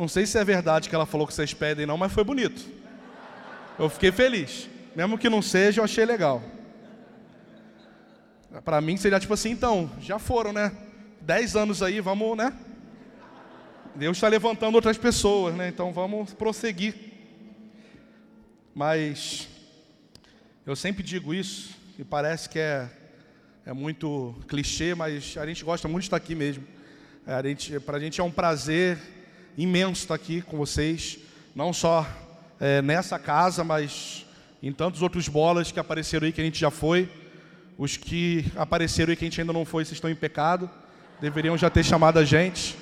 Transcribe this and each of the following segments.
Não sei se é verdade que ela falou que vocês pedem, não, mas foi bonito. Eu fiquei feliz. Mesmo que não seja, eu achei legal. Para mim seria tipo assim, então, já foram, né? Dez anos aí, vamos, né? Deus está levantando outras pessoas, né? Então vamos prosseguir. Mas eu sempre digo isso, e parece que é, é muito clichê, mas a gente gosta muito de estar aqui mesmo. É, Para a gente é um prazer imenso estar aqui com vocês, não só é, nessa casa, mas em tantos outros bolas que apareceram aí que a gente já foi. Os que apareceram aí que a gente ainda não foi, vocês estão em pecado, deveriam já ter chamado a gente.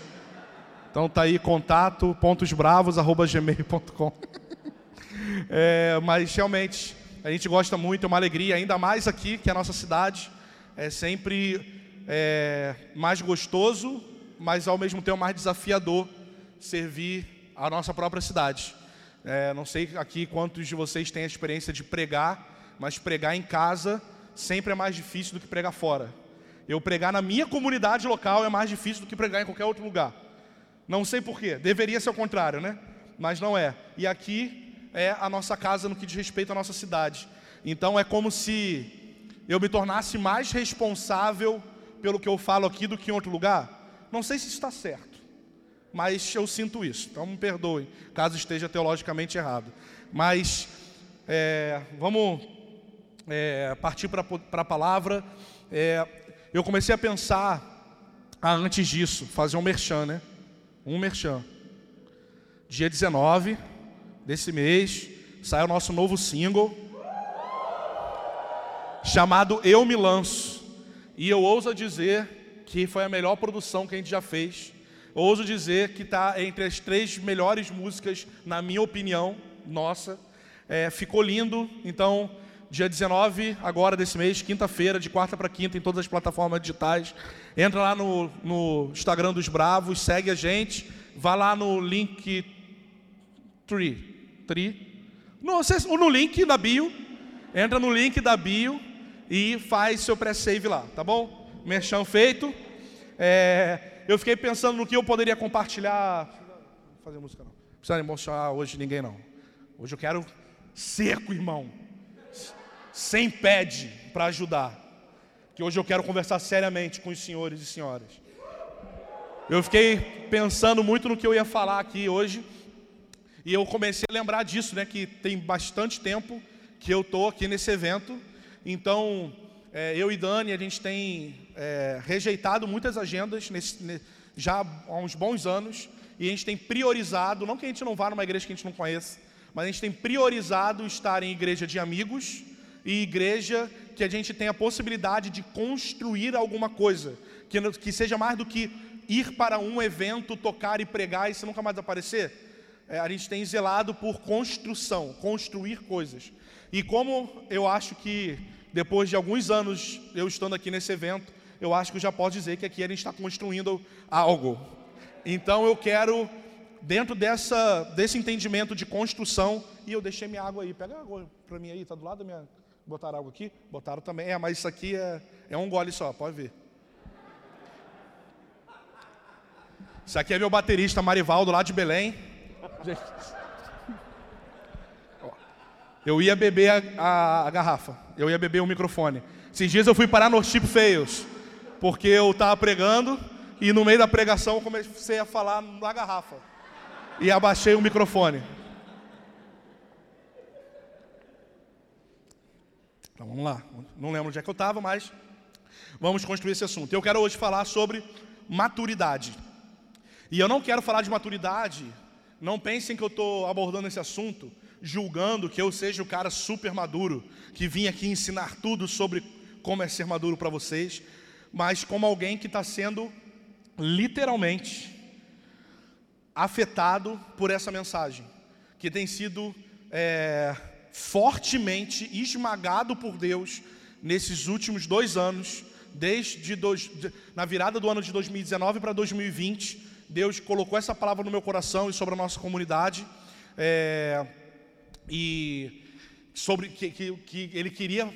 Então tá aí contato pontosbravos@gmail.com. é, mas realmente a gente gosta muito, é uma alegria, ainda mais aqui que é a nossa cidade é sempre é, mais gostoso, mas ao mesmo tempo mais desafiador servir a nossa própria cidade. É, não sei aqui quantos de vocês têm a experiência de pregar, mas pregar em casa sempre é mais difícil do que pregar fora. Eu pregar na minha comunidade local é mais difícil do que pregar em qualquer outro lugar. Não sei porquê, deveria ser o contrário, né? Mas não é. E aqui é a nossa casa no que diz respeito à nossa cidade. Então é como se eu me tornasse mais responsável pelo que eu falo aqui do que em outro lugar. Não sei se está certo, mas eu sinto isso. Então me perdoe caso esteja teologicamente errado. Mas é, vamos é, partir para a palavra. É, eu comecei a pensar ah, antes disso, fazer um merchan, né? um merchan. Dia 19 desse mês, sai o nosso novo single, chamado Eu Me Lanço. E eu ouso dizer que foi a melhor produção que a gente já fez. Ouso dizer que está entre as três melhores músicas, na minha opinião, nossa. É, ficou lindo, então dia 19 agora desse mês, quinta-feira, de quarta para quinta, em todas as plataformas digitais. Entra lá no, no Instagram dos Bravos, segue a gente, vá lá no link tree, tree, no, no link da bio, entra no link da bio e faz seu pré-save lá, tá bom? Merchan feito. É, eu fiquei pensando no que eu poderia compartilhar. Não fazer música não. Não precisa emocionar hoje ninguém não. Hoje eu quero seco, irmão sem pede para ajudar. Que hoje eu quero conversar seriamente com os senhores e senhoras. Eu fiquei pensando muito no que eu ia falar aqui hoje. E eu comecei a lembrar disso, né? Que tem bastante tempo que eu estou aqui nesse evento. Então, é, eu e Dani, a gente tem é, rejeitado muitas agendas nesse, já há uns bons anos. E a gente tem priorizado, não que a gente não vá numa igreja que a gente não conheça, mas a gente tem priorizado estar em igreja de amigos e igreja que a gente tenha a possibilidade de construir alguma coisa, que, que seja mais do que ir para um evento, tocar e pregar e se nunca mais aparecer. É, a gente tem zelado por construção, construir coisas. E como eu acho que depois de alguns anos eu estando aqui nesse evento, eu acho que já posso dizer que aqui a gente está construindo algo. Então eu quero, dentro dessa, desse entendimento de construção, e eu deixei minha água aí, pega água para mim aí, está do lado da minha Botaram algo aqui? Botaram também. É, mas isso aqui é, é um gole só, pode ver. Isso aqui é meu baterista Marivaldo lá de Belém. Eu ia beber a, a, a, garrafa, eu ia beber o microfone. Esses dias eu fui parar no Chip Feios, porque eu estava pregando e no meio da pregação eu comecei a falar na garrafa. E abaixei o microfone. Então vamos lá. Não lembro onde é que eu estava, mas vamos construir esse assunto. Eu quero hoje falar sobre maturidade. E eu não quero falar de maturidade, não pensem que eu estou abordando esse assunto julgando que eu seja o cara super maduro, que vim aqui ensinar tudo sobre como é ser maduro para vocês, mas como alguém que está sendo literalmente afetado por essa mensagem, que tem sido é, fortemente esmagado por Deus nesses últimos dois anos, desde dois, na virada do ano de 2019 para 2020. Deus colocou essa palavra no meu coração e sobre a nossa comunidade. É, e sobre que, que, que, ele queria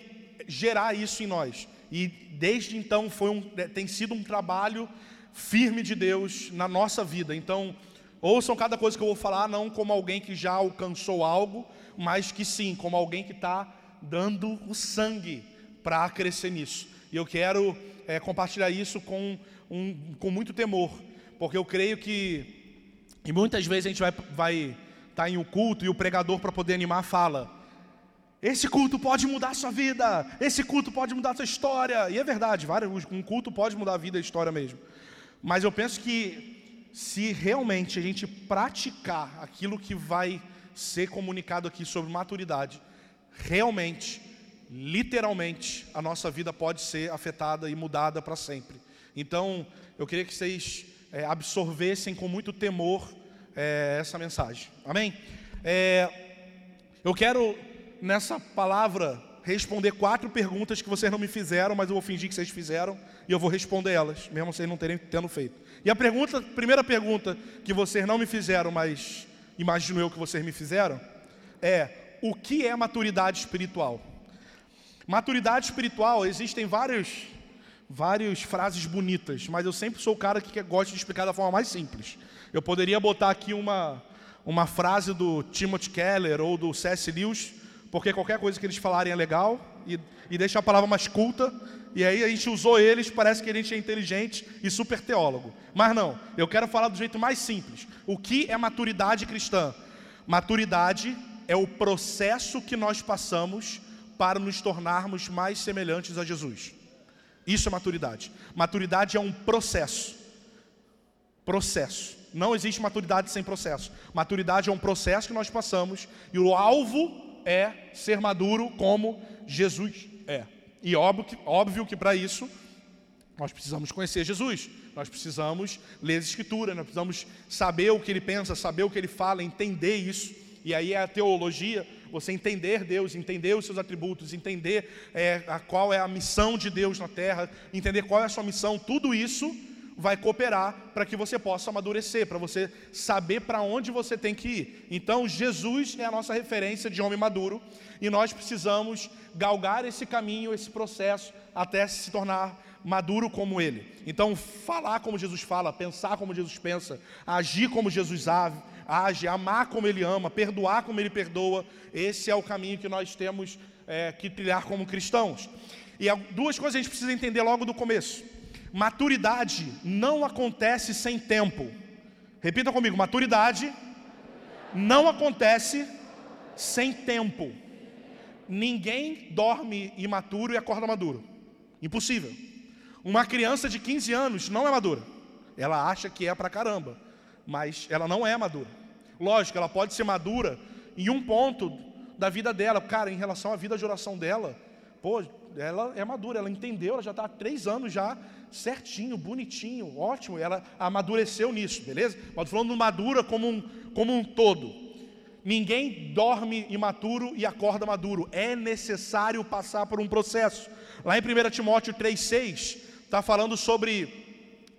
gerar isso em nós. E desde então foi um, é, tem sido um trabalho firme de Deus na nossa vida. Então, Ouçam cada coisa que eu vou falar, não como alguém que já alcançou algo, mas que sim, como alguém que está dando o sangue para crescer nisso. E eu quero é, compartilhar isso com, um, com muito temor, porque eu creio que, e muitas vezes a gente vai estar vai tá em um culto e o pregador, para poder animar, fala: Esse culto pode mudar a sua vida, esse culto pode mudar a sua história. E é verdade, um culto pode mudar a vida e a história mesmo. Mas eu penso que se realmente a gente praticar aquilo que vai ser comunicado aqui sobre maturidade, realmente, literalmente, a nossa vida pode ser afetada e mudada para sempre. Então, eu queria que vocês é, absorvessem com muito temor é, essa mensagem. Amém? É, eu quero, nessa palavra, responder quatro perguntas que vocês não me fizeram, mas eu vou fingir que vocês fizeram e eu vou responder elas, mesmo vocês não terem tendo feito. E a pergunta, primeira pergunta que vocês não me fizeram, mas imagino eu que vocês me fizeram, é: o que é maturidade espiritual? Maturidade espiritual, existem vários, várias frases bonitas, mas eu sempre sou o cara que gosta de explicar da forma mais simples. Eu poderia botar aqui uma, uma frase do Timothy Keller ou do C.S. Lewis, porque qualquer coisa que eles falarem é legal, e, e deixa a palavra mais culta, e aí a gente usou eles, parece que a gente é inteligente e super teólogo. Mas não, eu quero falar do jeito mais simples. O que é maturidade cristã? Maturidade é o processo que nós passamos para nos tornarmos mais semelhantes a Jesus. Isso é maturidade. Maturidade é um processo. Processo. Não existe maturidade sem processo. Maturidade é um processo que nós passamos e o alvo é ser maduro como Jesus é. E óbvio que, óbvio que para isso nós precisamos conhecer Jesus, nós precisamos ler as Escrituras, nós precisamos saber o que ele pensa, saber o que ele fala, entender isso. E aí é a teologia, você entender Deus, entender os seus atributos, entender é, a, qual é a missão de Deus na terra, entender qual é a sua missão, tudo isso vai cooperar para que você possa amadurecer, para você saber para onde você tem que ir. Então, Jesus é a nossa referência de homem maduro e nós precisamos galgar esse caminho, esse processo, até se tornar maduro como Ele. Então, falar como Jesus fala, pensar como Jesus pensa, agir como Jesus age, amar como Ele ama, perdoar como Ele perdoa, esse é o caminho que nós temos é, que trilhar como cristãos. E duas coisas a gente precisa entender logo do começo. Maturidade não acontece sem tempo. Repita comigo: maturidade não acontece sem tempo. Ninguém dorme imaturo e acorda maduro. Impossível. Uma criança de 15 anos não é madura. Ela acha que é pra caramba, mas ela não é madura. Lógico, ela pode ser madura em um ponto da vida dela. Cara, em relação à vida de oração dela, pô, ela é madura, ela entendeu, ela já está há três anos já certinho, bonitinho, ótimo, ela amadureceu nisso, beleza? Mas falando madura como um, como um todo. Ninguém dorme imaturo e acorda maduro. É necessário passar por um processo. Lá em 1 Timóteo 3,6, está falando sobre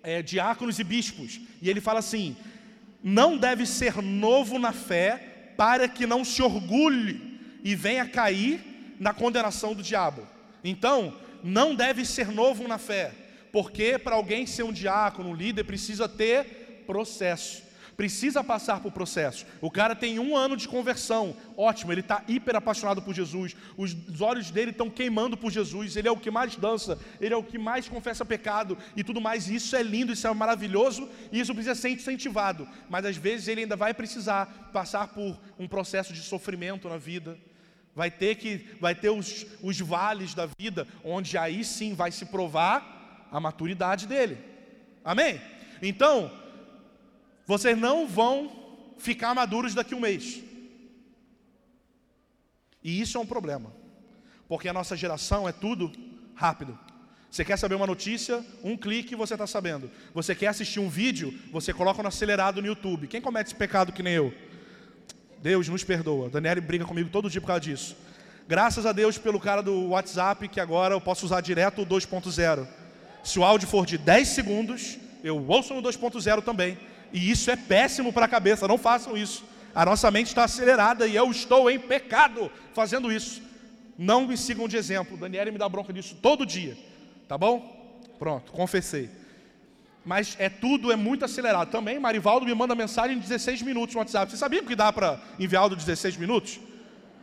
é, diáconos e bispos. E ele fala assim: não deve ser novo na fé, para que não se orgulhe e venha cair na condenação do diabo. Então, não deve ser novo na fé, porque para alguém ser um diácono, um líder, precisa ter processo. Precisa passar por processo. O cara tem um ano de conversão, ótimo, ele está hiper apaixonado por Jesus, os olhos dele estão queimando por Jesus, ele é o que mais dança, ele é o que mais confessa pecado e tudo mais. Isso é lindo, isso é maravilhoso e isso precisa ser incentivado. Mas às vezes ele ainda vai precisar passar por um processo de sofrimento na vida Vai ter que vai ter os, os vales da vida, onde aí sim vai se provar a maturidade dele. Amém? Então, vocês não vão ficar maduros daqui a um mês. E isso é um problema. Porque a nossa geração é tudo rápido. Você quer saber uma notícia? Um clique você está sabendo. Você quer assistir um vídeo? Você coloca no acelerado no YouTube. Quem comete esse pecado que nem eu? Deus nos perdoa. Daniele briga comigo todo dia por causa disso. Graças a Deus pelo cara do WhatsApp, que agora eu posso usar direto o 2.0. Se o áudio for de 10 segundos, eu ouço no 2.0 também. E isso é péssimo para a cabeça, não façam isso. A nossa mente está acelerada e eu estou em pecado fazendo isso. Não me sigam de exemplo. Daniele me dá bronca disso todo dia. Tá bom? Pronto, confessei. Mas é tudo é muito acelerado. Também, Marivaldo me manda mensagem em 16 minutos no WhatsApp. Você sabia que dá para enviar de 16 minutos?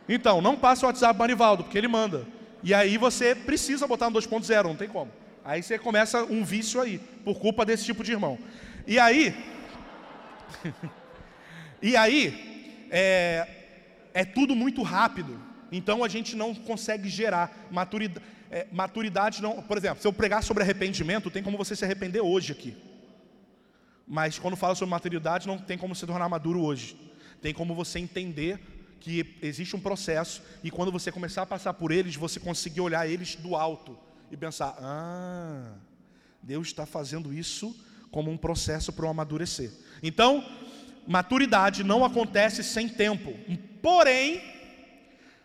Então, não passa o WhatsApp Marivaldo, porque ele manda. E aí você precisa botar no 2.0, não tem como. Aí você começa um vício aí, por culpa desse tipo de irmão. E aí. e aí, é, é tudo muito rápido. Então a gente não consegue gerar maturidade. É, maturidade não. Por exemplo, se eu pregar sobre arrependimento, tem como você se arrepender hoje aqui. Mas quando fala sobre maturidade, não tem como se tornar maduro hoje. Tem como você entender que existe um processo e quando você começar a passar por eles, você conseguir olhar eles do alto e pensar: ah, Deus está fazendo isso como um processo para o amadurecer. Então, maturidade não acontece sem tempo. Porém,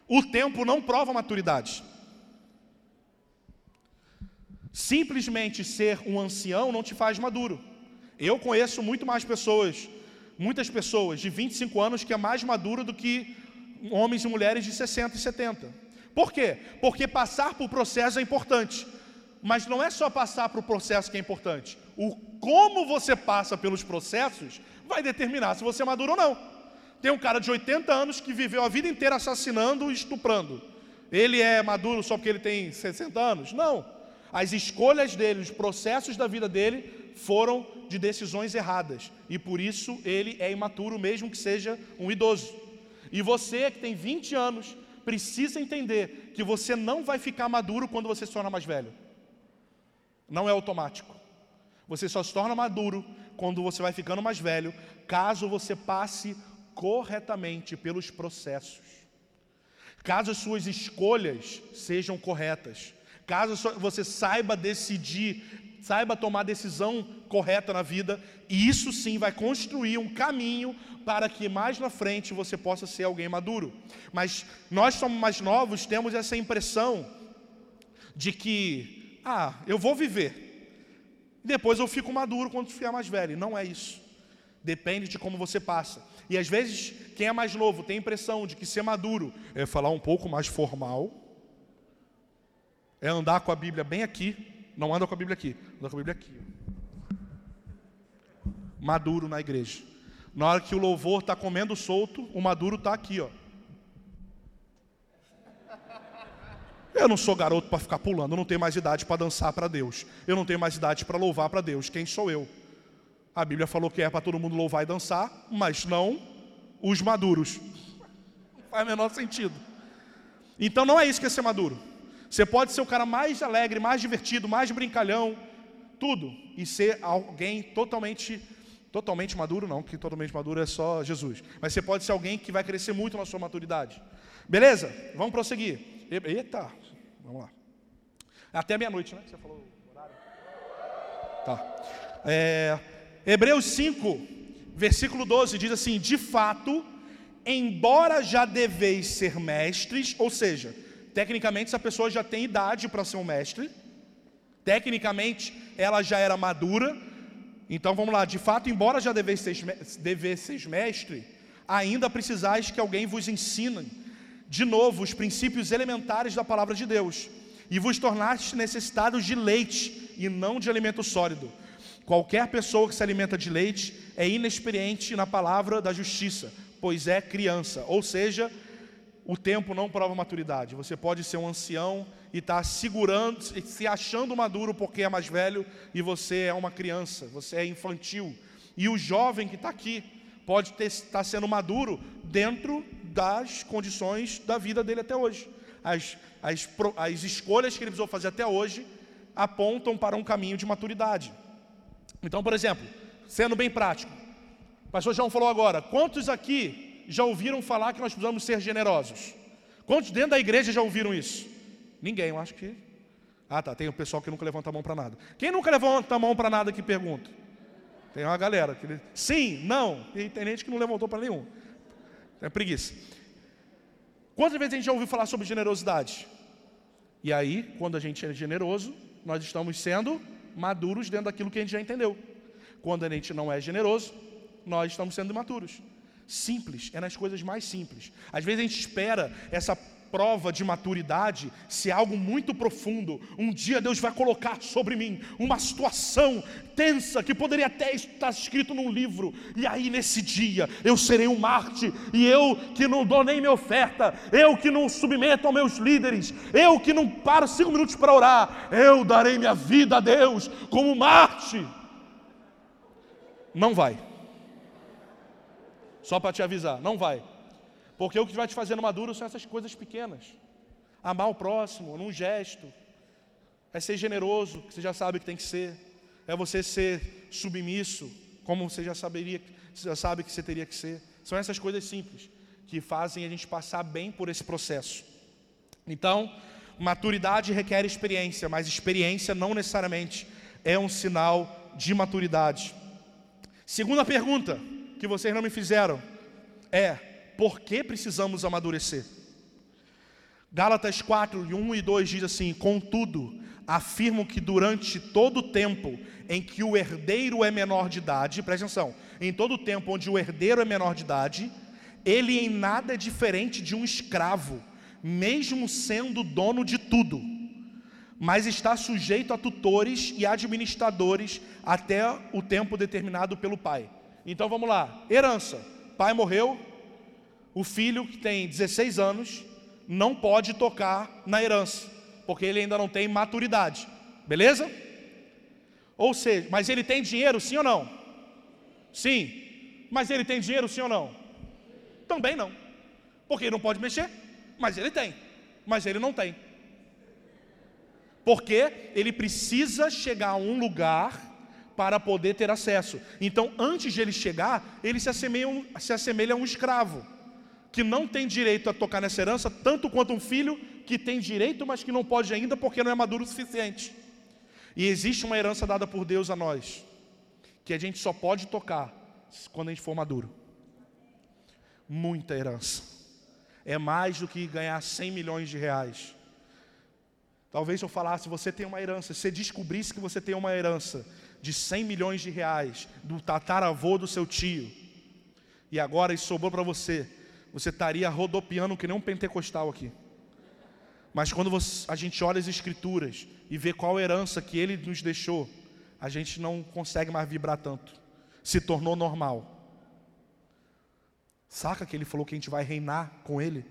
o tempo não prova maturidade. Simplesmente ser um ancião não te faz maduro. Eu conheço muito mais pessoas, muitas pessoas de 25 anos que é mais maduro do que homens e mulheres de 60 e 70. Por quê? Porque passar por processo é importante. Mas não é só passar por processo que é importante. O como você passa pelos processos vai determinar se você é maduro ou não. Tem um cara de 80 anos que viveu a vida inteira assassinando e estuprando. Ele é maduro só porque ele tem 60 anos? Não. As escolhas dele, os processos da vida dele foram de decisões erradas. E por isso ele é imaturo, mesmo que seja um idoso. E você que tem 20 anos, precisa entender que você não vai ficar maduro quando você se torna mais velho. Não é automático. Você só se torna maduro quando você vai ficando mais velho, caso você passe corretamente pelos processos. Caso as suas escolhas sejam corretas, caso você saiba decidir, saiba tomar decisão correta na vida, e isso sim vai construir um caminho para que mais na frente você possa ser alguém maduro. Mas nós somos mais novos, temos essa impressão de que, ah, eu vou viver, depois eu fico maduro quando ficar mais velho. Não é isso. Depende de como você passa. E às vezes, quem é mais novo tem a impressão de que ser maduro é falar um pouco mais formal, é andar com a Bíblia bem aqui, não anda com a Bíblia aqui, anda com a Bíblia aqui. Maduro na igreja. Na hora que o louvor está comendo solto, o maduro está aqui, ó. Eu não sou garoto para ficar pulando, eu não tenho mais idade para dançar para Deus. Eu não tenho mais idade para louvar para Deus. Quem sou eu? A Bíblia falou que é para todo mundo louvar e dançar, mas não os maduros. Não faz o menor sentido. Então não é isso que é ser maduro. Você pode ser o cara mais alegre, mais divertido, mais brincalhão, tudo, e ser alguém totalmente totalmente maduro, não, que totalmente maduro é só Jesus. Mas você pode ser alguém que vai crescer muito na sua maturidade. Beleza? Vamos prosseguir. Eita, vamos lá. Até meia-noite, né? Você falou horário? Tá. É, Hebreus 5, versículo 12 diz assim: De fato, embora já deveis ser mestres, ou seja, tecnicamente essa pessoa já tem idade para ser um mestre, tecnicamente ela já era madura, então vamos lá, de fato, embora já deveis ser mestre, ainda precisais que alguém vos ensine de novo os princípios elementares da palavra de Deus, e vos tornaste necessitados de leite e não de alimento sólido Qualquer pessoa que se alimenta de leite é inexperiente na palavra da justiça, pois é criança. Ou seja, o tempo não prova maturidade. Você pode ser um ancião e estar tá segurando, se achando maduro porque é mais velho e você é uma criança, você é infantil. E o jovem que está aqui pode estar tá sendo maduro dentro das condições da vida dele até hoje. As, as, as escolhas que ele precisou fazer até hoje apontam para um caminho de maturidade. Então, por exemplo, sendo bem prático, o pastor João falou agora: quantos aqui já ouviram falar que nós precisamos ser generosos? Quantos dentro da igreja já ouviram isso? Ninguém, eu acho que. Ah, tá. Tem o pessoal que nunca levanta a mão para nada. Quem nunca levanta a mão para nada que pergunta? Tem uma galera que. Sim, não. E tem gente que não levantou para nenhum. É preguiça. Quantas vezes a gente já ouviu falar sobre generosidade? E aí, quando a gente é generoso, nós estamos sendo maduros dentro daquilo que a gente já entendeu. Quando a gente não é generoso, nós estamos sendo imaturos. Simples, é nas coisas mais simples. Às vezes a gente espera essa prova de maturidade se é algo muito profundo. Um dia Deus vai colocar sobre mim uma situação tensa que poderia até estar escrito num livro. E aí nesse dia eu serei um Marte e eu que não dou nem minha oferta, eu que não submeto aos meus líderes, eu que não paro cinco minutos para orar, eu darei minha vida a Deus como Marte. Não vai. Só para te avisar, não vai. Porque o que vai te fazer maduro são essas coisas pequenas. Amar o próximo, num gesto. É ser generoso, que você já sabe que tem que ser. É você ser submisso, como você já saberia, já sabe que você teria que ser. São essas coisas simples que fazem a gente passar bem por esse processo. Então, maturidade requer experiência, mas experiência não necessariamente é um sinal de maturidade. Segunda pergunta que vocês não me fizeram é: por que precisamos amadurecer. Gálatas 4, 1 e 2 diz assim: Contudo, afirmo que durante todo o tempo em que o herdeiro é menor de idade, presta atenção, em todo o tempo onde o herdeiro é menor de idade, ele em nada é diferente de um escravo, mesmo sendo dono de tudo, mas está sujeito a tutores e administradores até o tempo determinado pelo pai. Então vamos lá: herança. Pai morreu, o filho que tem 16 anos não pode tocar na herança, porque ele ainda não tem maturidade. Beleza? Ou seja, mas ele tem dinheiro, sim ou não? Sim. Mas ele tem dinheiro, sim ou não? Também não. Porque ele não pode mexer, mas ele tem. Mas ele não tem. Porque ele precisa chegar a um lugar para poder ter acesso. Então, antes de ele chegar, ele se assemelha, se assemelha a um escravo que não tem direito a tocar nessa herança, tanto quanto um filho que tem direito, mas que não pode ainda porque não é maduro o suficiente. E existe uma herança dada por Deus a nós, que a gente só pode tocar quando a gente for maduro. Muita herança. É mais do que ganhar 100 milhões de reais. Talvez eu falasse, você tem uma herança, se você descobrisse que você tem uma herança de 100 milhões de reais do tataravô do seu tio, e agora isso sobrou para você, você estaria rodopiando que nem um pentecostal aqui. Mas quando você, a gente olha as escrituras e vê qual herança que ele nos deixou, a gente não consegue mais vibrar tanto. Se tornou normal. Saca que ele falou que a gente vai reinar com ele?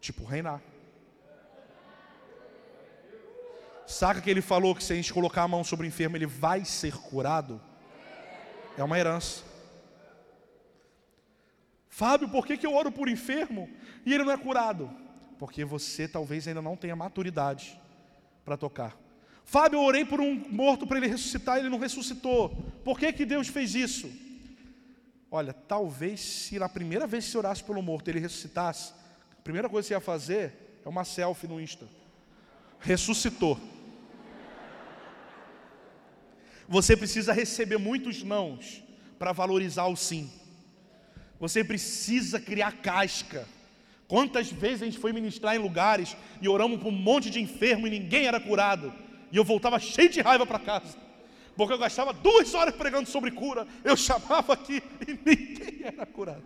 Tipo, reinar. Saca que ele falou que se a gente colocar a mão sobre o enfermo, ele vai ser curado? É uma herança. Fábio, por que, que eu oro por enfermo e ele não é curado? Porque você talvez ainda não tenha maturidade para tocar. Fábio, eu orei por um morto para ele ressuscitar e ele não ressuscitou. Por que, que Deus fez isso? Olha, talvez se na primeira vez que você orasse pelo morto ele ressuscitasse, a primeira coisa que você ia fazer é uma selfie no Insta. Ressuscitou. Você precisa receber muitos nãos para valorizar o sim. Você precisa criar casca. Quantas vezes a gente foi ministrar em lugares e oramos para um monte de enfermo e ninguém era curado. E eu voltava cheio de raiva para casa. Porque eu gastava duas horas pregando sobre cura. Eu chamava aqui e ninguém era curado.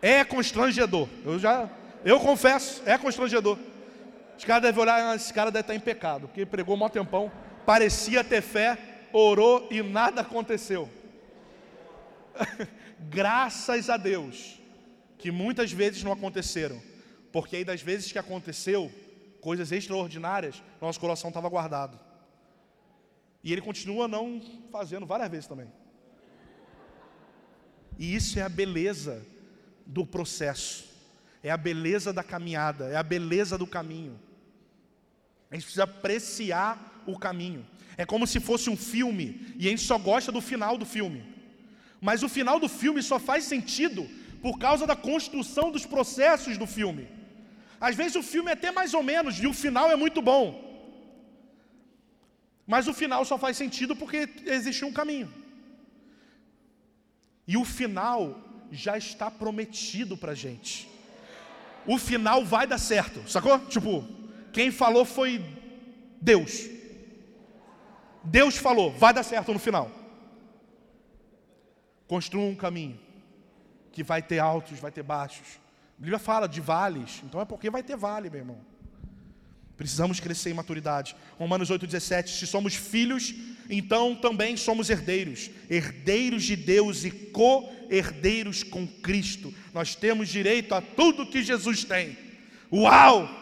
É constrangedor. Eu já, eu confesso, é constrangedor. Os caras devem olhar, esse cara deve estar em pecado, porque pregou um tempão, parecia ter fé, orou e nada aconteceu. graças a Deus, que muitas vezes não aconteceram, porque aí das vezes que aconteceu, coisas extraordinárias, nosso coração estava guardado. E ele continua não fazendo várias vezes também. E isso é a beleza do processo, é a beleza da caminhada, é a beleza do caminho. A gente precisa apreciar o caminho. É como se fosse um filme e a gente só gosta do final do filme. Mas o final do filme só faz sentido por causa da construção dos processos do filme. Às vezes o filme é até mais ou menos e o final é muito bom. Mas o final só faz sentido porque existe um caminho. E o final já está prometido para gente. O final vai dar certo, sacou? Tipo, quem falou foi Deus. Deus falou, vai dar certo no final. Construa um caminho que vai ter altos, vai ter baixos, A Bíblia fala de vales, então é porque vai ter vale, meu irmão. Precisamos crescer em maturidade. Romanos 8,17: Se somos filhos, então também somos herdeiros, herdeiros de Deus e co-herdeiros com Cristo. Nós temos direito a tudo que Jesus tem. Uau!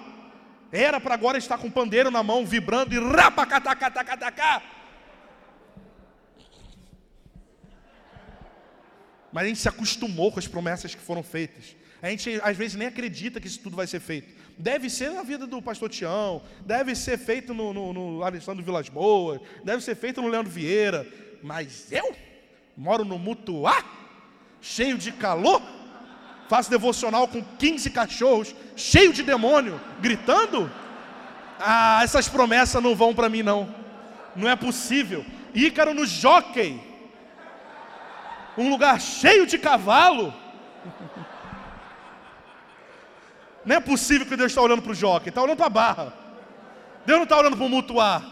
Era para agora estar com o pandeiro na mão, vibrando e rapacatacatacatacá. Mas a gente se acostumou com as promessas que foram feitas. A gente às vezes nem acredita que isso tudo vai ser feito. Deve ser na vida do pastor Tião, deve ser feito no, no, no Alessandro Vilas Boas, deve ser feito no Leandro Vieira. Mas eu moro no Mutuá, cheio de calor, faço devocional com 15 cachorros, cheio de demônio, gritando. Ah, essas promessas não vão para mim não. Não é possível. Ícaro no jockey. Um lugar cheio de cavalo. Não é possível que Deus está olhando para o jockey, está olhando para a barra. Deus não está olhando para o mutuar.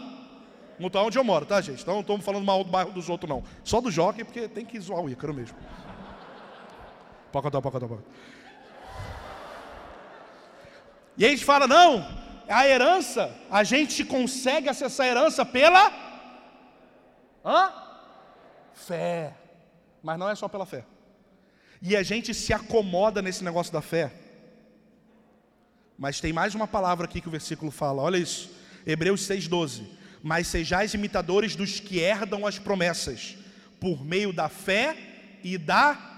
Mutuar é onde eu moro, tá, gente? Então não estamos falando mal do bairro dos outros, não. Só do jockey, porque tem que zoar o Ícaro mesmo. Pocotó, pocotó, pocotó. E aí a gente fala, não, a herança, a gente consegue acessar a herança pela Hã? fé. Mas não é só pela fé. E a gente se acomoda nesse negócio da fé. Mas tem mais uma palavra aqui que o versículo fala, olha isso, Hebreus 6,12. Mas sejais imitadores dos que herdam as promessas, por meio da fé e da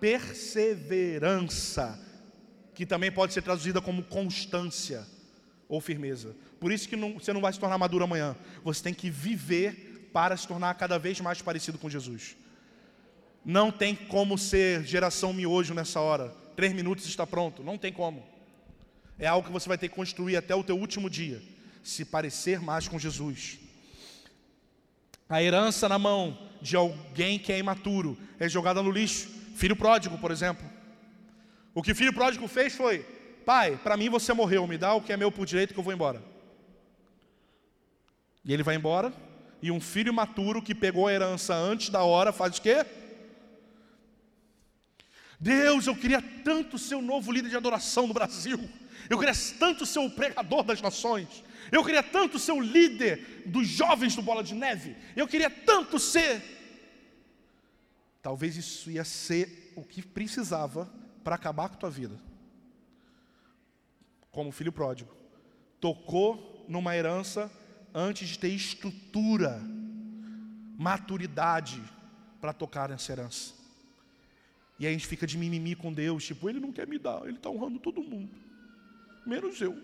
perseverança, que também pode ser traduzida como constância ou firmeza. Por isso que não, você não vai se tornar maduro amanhã. Você tem que viver para se tornar cada vez mais parecido com Jesus. Não tem como ser geração miojo nessa hora. Três minutos está pronto. Não tem como. É algo que você vai ter que construir até o teu último dia. Se parecer mais com Jesus. A herança na mão de alguém que é imaturo é jogada no lixo. Filho pródigo, por exemplo. O que o filho pródigo fez foi: Pai, para mim você morreu, me dá o que é meu por direito que eu vou embora. E ele vai embora, e um filho imaturo que pegou a herança antes da hora faz o quê? Deus, eu queria tanto ser o novo líder de adoração no Brasil. Eu queria tanto ser o pregador das nações. Eu queria tanto ser o líder dos jovens do Bola de Neve. Eu queria tanto ser. Talvez isso ia ser o que precisava para acabar com a tua vida. Como filho pródigo. Tocou numa herança antes de ter estrutura, maturidade para tocar nessa herança. E aí a gente fica de mimimi com Deus, tipo, Ele não quer me dar, Ele está honrando todo mundo menos eu.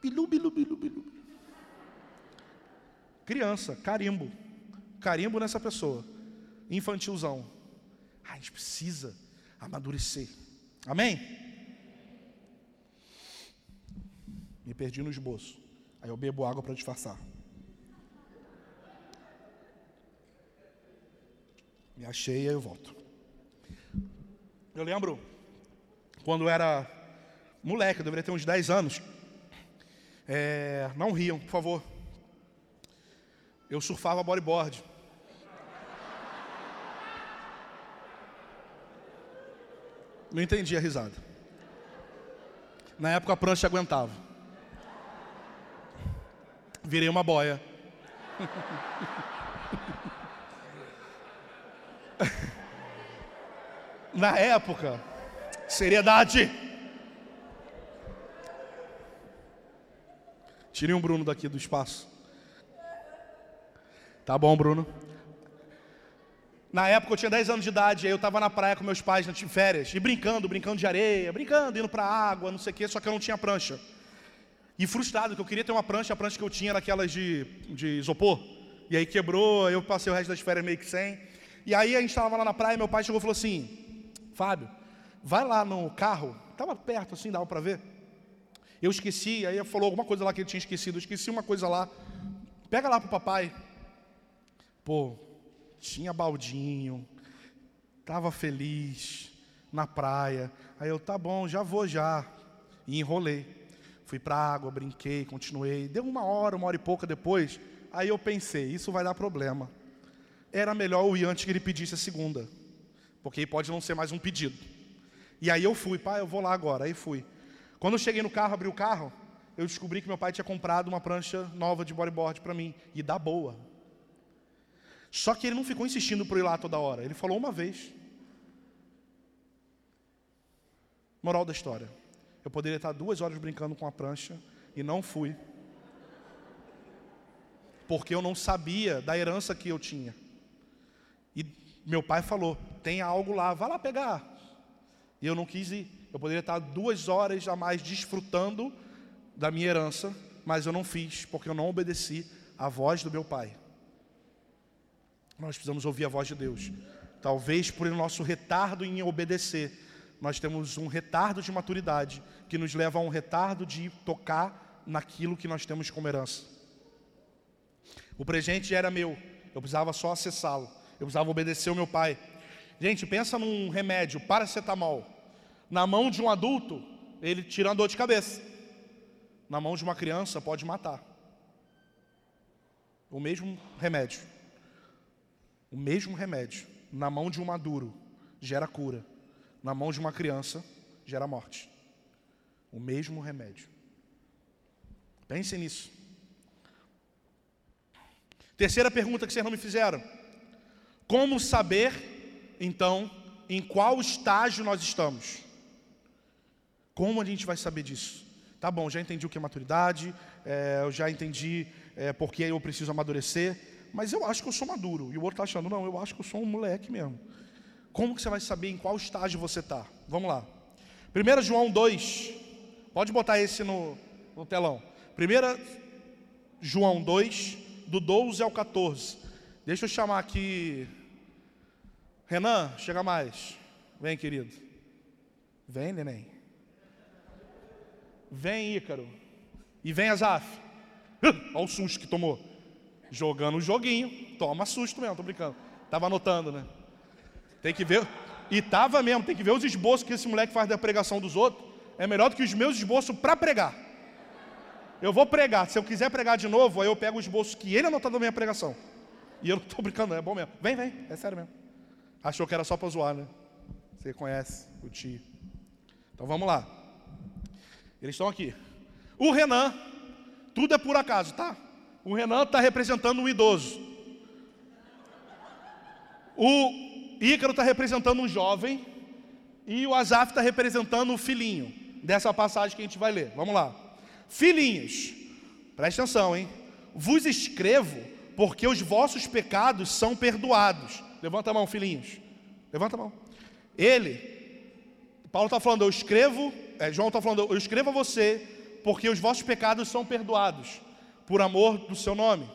Bilu, bilu, bilu, bilu. Criança, carimbo. Carimbo nessa pessoa. Infantilzão. Ah, a gente precisa amadurecer. Amém? Me perdi no esboço. Aí eu bebo água para disfarçar. Me achei aí eu volto. Eu lembro quando era moleque, eu deveria ter uns 10 anos. É, não riam, por favor. Eu surfava bodyboard. Não entendi a risada. Na época a prancha aguentava. Virei uma boia. Na época, seriedade. Tirem o Bruno daqui do espaço. Tá bom, Bruno. Na época eu tinha 10 anos de idade, aí eu estava na praia com meus pais na férias, e brincando, brincando de areia, brincando, indo para água, não sei o quê, só que eu não tinha prancha. E frustrado, que eu queria ter uma prancha, a prancha que eu tinha era aquelas de, de isopor. E aí quebrou, eu passei o resto das férias meio que sem. E aí a gente estava lá na praia, meu pai chegou e falou assim: Fábio, vai lá no carro, estava perto assim, dava para ver. Eu esqueci, aí falou alguma coisa lá que ele tinha esquecido, eu esqueci uma coisa lá. Pega lá pro papai. Pô, tinha baldinho, estava feliz na praia. Aí eu, tá bom, já vou já. E enrolei. Fui para a água, brinquei, continuei. Deu uma hora, uma hora e pouca depois. Aí eu pensei, isso vai dar problema. Era melhor eu ir antes que ele pedisse a segunda. Porque aí pode não ser mais um pedido. E aí eu fui, pai, eu vou lá agora. Aí fui. Quando eu cheguei no carro, abri o carro, eu descobri que meu pai tinha comprado uma prancha nova de bodyboard para mim. E dá boa. Só que ele não ficou insistindo para ir lá toda hora. Ele falou uma vez. Moral da história. Eu poderia estar duas horas brincando com a prancha e não fui. Porque eu não sabia da herança que eu tinha. E meu pai falou: tem algo lá, vá lá pegar. E eu não quis ir. Eu poderia estar duas horas a mais desfrutando da minha herança, mas eu não fiz, porque eu não obedeci à voz do meu pai. Nós precisamos ouvir a voz de Deus. Talvez por nosso retardo em obedecer, nós temos um retardo de maturidade que nos leva a um retardo de tocar naquilo que nós temos como herança. O presente era meu, eu precisava só acessá-lo, eu precisava obedecer o meu pai. Gente, pensa num remédio, paracetamol. Na mão de um adulto, ele tira a dor de cabeça. Na mão de uma criança, pode matar. O mesmo remédio. O mesmo remédio, na mão de um maduro, gera cura. Na mão de uma criança, gera morte. O mesmo remédio. Pense nisso. Terceira pergunta que vocês não me fizeram: Como saber, então, em qual estágio nós estamos? Como a gente vai saber disso? Tá bom, já entendi o que é maturidade, é, eu já entendi é, por que eu preciso amadurecer, mas eu acho que eu sou maduro. E o outro está achando, não, eu acho que eu sou um moleque mesmo. Como que você vai saber em qual estágio você está? Vamos lá. 1 João 2, pode botar esse no, no telão. 1 João 2, do 12 ao 14. Deixa eu chamar aqui. Renan, chega mais. Vem, querido. Vem, neném. Vem, Ícaro. E vem, Azaf. Olha o susto que tomou. Jogando um joguinho. Toma susto mesmo, tô brincando. Tava anotando, né? Tem que ver. E tava mesmo, tem que ver os esboços que esse moleque faz da pregação dos outros. É melhor do que os meus esboços para pregar. Eu vou pregar. Se eu quiser pregar de novo, aí eu pego o esboço que ele anotou da minha pregação. E eu não estou brincando, é bom mesmo. Vem, vem, é sério mesmo. Achou que era só para zoar, né? Você conhece o tio. Então vamos lá. Eles estão aqui. O Renan, tudo é por acaso, tá? O Renan está representando um idoso. O Ícaro está representando um jovem. E o Azaf está representando o filhinho. Dessa passagem que a gente vai ler. Vamos lá. Filhinhos, preste atenção, hein? Vos escrevo porque os vossos pecados são perdoados. Levanta a mão, filhinhos. Levanta a mão. Ele, Paulo está falando, eu escrevo, é, João está falando, eu escrevo a você porque os vossos pecados são perdoados por amor do seu nome.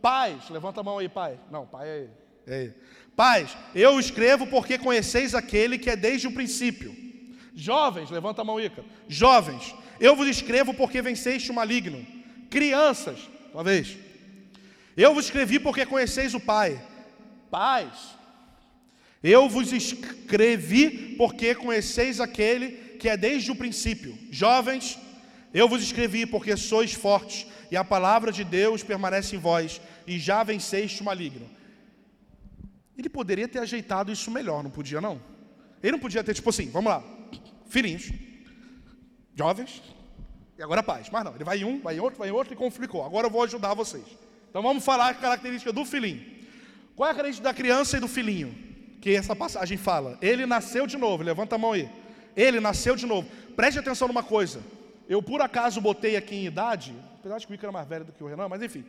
Pais, levanta a mão aí, pai. Não, pai é ele. É ele. Pais, eu escrevo porque conheceis aquele que é desde o princípio. Jovens, levanta a mão, Ica. Jovens, eu vos escrevo porque venceste o maligno. Crianças, uma vez. Eu vos escrevi porque conheceis o Pai. Pais, eu vos escrevi porque conheceis aquele que é desde o princípio. Jovens, eu vos escrevi porque sois fortes e a palavra de Deus permanece em vós e já venceste o maligno. Ele poderia ter ajeitado isso melhor, não podia não? Ele não podia ter tipo assim, vamos lá, filhinhos, jovens, e agora pais. Mas não, ele vai em um, vai em outro, vai em outro e conflicou. Agora eu vou ajudar vocês. Então vamos falar a característica do filhinho. Qual é a característica da criança e do filhinho? Que essa passagem fala. Ele nasceu de novo, levanta a mão aí. Ele nasceu de novo. Preste atenção numa coisa. Eu por acaso botei aqui em idade, apesar de que o Ica era mais velho do que o Renan, mas enfim.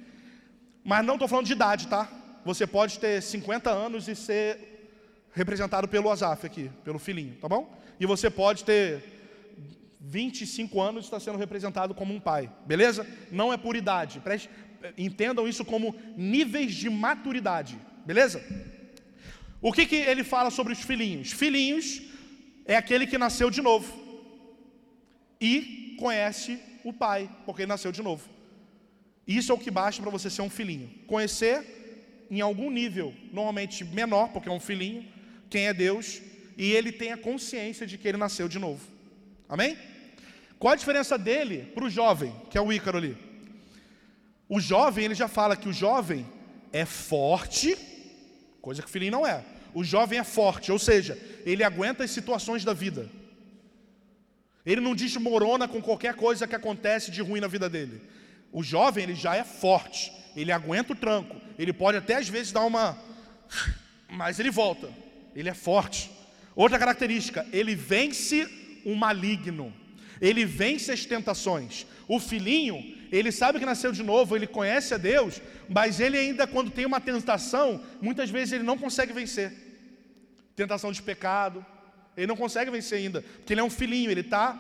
Mas não estou falando de idade, tá? Você pode ter 50 anos e ser representado pelo Azaf aqui, pelo filhinho, tá bom? E você pode ter 25 anos está sendo representado como um pai, beleza? Não é por idade, preste, entendam isso como níveis de maturidade, beleza? O que, que ele fala sobre os filhinhos? Filhinhos é aquele que nasceu de novo e conhece o pai, porque ele nasceu de novo. Isso é o que basta para você ser um filhinho. Conhecer em algum nível, normalmente menor, porque é um filhinho, quem é Deus, e ele tem a consciência de que ele nasceu de novo. Amém? Qual a diferença dele para o jovem, que é o Ícaro ali? O jovem, ele já fala que o jovem é forte, coisa que o filhinho não é. O jovem é forte, ou seja, ele aguenta as situações da vida. Ele não desmorona com qualquer coisa que acontece de ruim na vida dele. O jovem, ele já é forte, ele aguenta o tranco, ele pode até às vezes dar uma. Mas ele volta, ele é forte. Outra característica, ele vence o maligno, ele vence as tentações. O filhinho, ele sabe que nasceu de novo, ele conhece a Deus, mas ele ainda, quando tem uma tentação, muitas vezes ele não consegue vencer. Tentação de pecado, ele não consegue vencer ainda, porque ele é um filhinho, ele está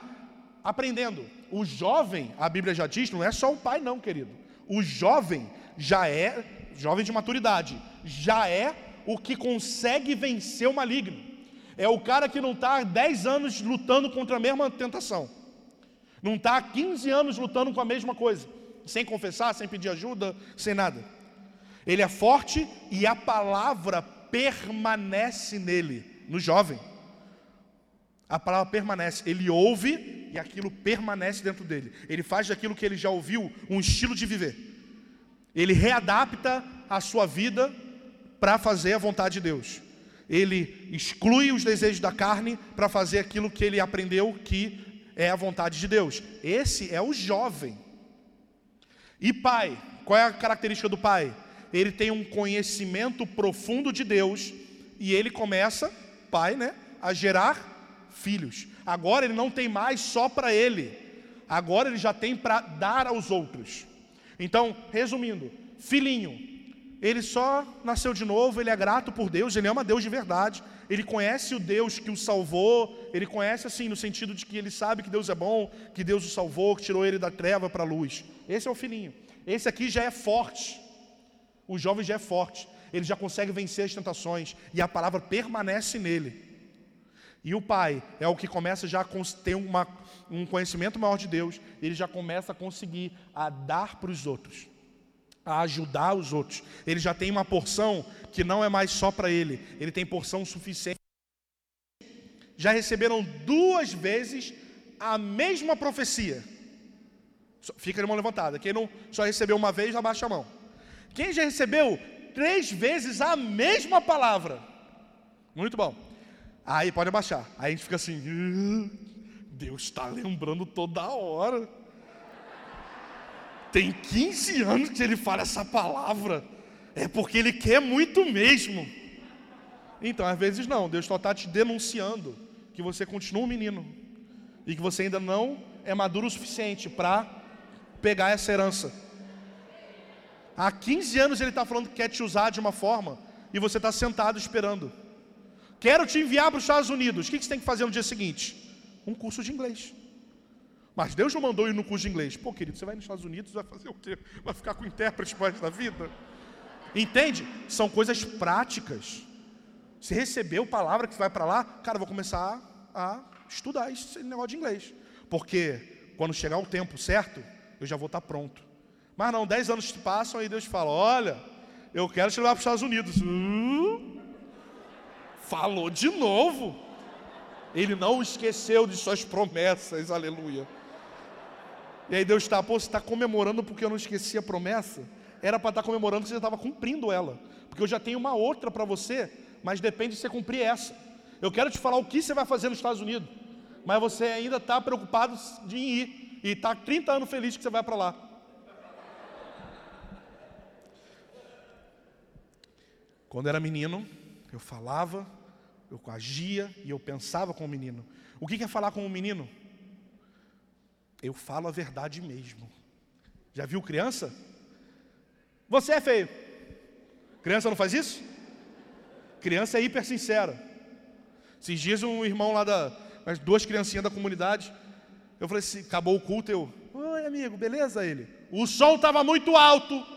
aprendendo. O jovem, a Bíblia já diz, não é só o pai, não, querido. O jovem já é, jovem de maturidade, já é o que consegue vencer o maligno. É o cara que não está há 10 anos lutando contra a mesma tentação. Não está há 15 anos lutando com a mesma coisa, sem confessar, sem pedir ajuda, sem nada. Ele é forte e a palavra permanece nele, no jovem a palavra permanece. Ele ouve e aquilo permanece dentro dele. Ele faz daquilo que ele já ouviu um estilo de viver. Ele readapta a sua vida para fazer a vontade de Deus. Ele exclui os desejos da carne para fazer aquilo que ele aprendeu que é a vontade de Deus. Esse é o jovem. E pai, qual é a característica do pai? Ele tem um conhecimento profundo de Deus e ele começa, pai, né, a gerar filhos. Agora ele não tem mais só para ele, agora ele já tem para dar aos outros. Então, resumindo, filhinho, ele só nasceu de novo, ele é grato por Deus, ele ama Deus de verdade, ele conhece o Deus que o salvou, ele conhece assim, no sentido de que ele sabe que Deus é bom, que Deus o salvou, que tirou ele da treva para a luz. Esse é o filhinho. Esse aqui já é forte. O jovem já é forte. Ele já consegue vencer as tentações e a palavra permanece nele. E o pai é o que começa já a ter uma, um conhecimento maior de Deus, ele já começa a conseguir a dar para os outros, a ajudar os outros. Ele já tem uma porção que não é mais só para ele, ele tem porção suficiente. Já receberam duas vezes a mesma profecia. Fica de mão levantada. Quem não só recebeu uma vez, abaixa a mão. Quem já recebeu três vezes a mesma palavra? Muito bom. Aí pode abaixar. Aí a gente fica assim, Deus está lembrando toda hora. Tem 15 anos que ele fala essa palavra. É porque ele quer muito mesmo. Então, às vezes não, Deus só está te denunciando que você continua um menino e que você ainda não é maduro o suficiente para pegar essa herança. Há 15 anos ele está falando que quer te usar de uma forma e você está sentado esperando. Quero te enviar para os Estados Unidos. O que você tem que fazer no dia seguinte? Um curso de inglês. Mas Deus não mandou ir no curso de inglês. Pô, querido, você vai nos Estados Unidos, vai fazer o quê? Vai ficar com intérprete mais da vida? Entende? São coisas práticas. Você recebeu palavra que vai para lá, cara, vou começar a estudar esse negócio de inglês. Porque quando chegar o tempo certo, eu já vou estar pronto. Mas não, dez anos passam, aí Deus fala: olha, eu quero te levar para os Estados Unidos. Uh, falou de novo. Ele não esqueceu de suas promessas, aleluia. E aí Deus está, pô, você está comemorando porque eu não esqueci a promessa? Era para estar tá comemorando que você estava cumprindo ela. Porque eu já tenho uma outra para você, mas depende de você cumprir essa. Eu quero te falar o que você vai fazer nos Estados Unidos, mas você ainda está preocupado de ir. E está 30 anos feliz que você vai para lá. Quando era menino, eu falava, eu agia e eu pensava como menino. O que é falar como menino? Eu falo a verdade mesmo. Já viu criança? Você é feio. Criança não faz isso? Criança é hiper sincera. Esses dias um irmão lá da. As duas criancinhas da comunidade. Eu falei assim, acabou o culto, eu. Oi, amigo, beleza? Ele. O som estava muito alto.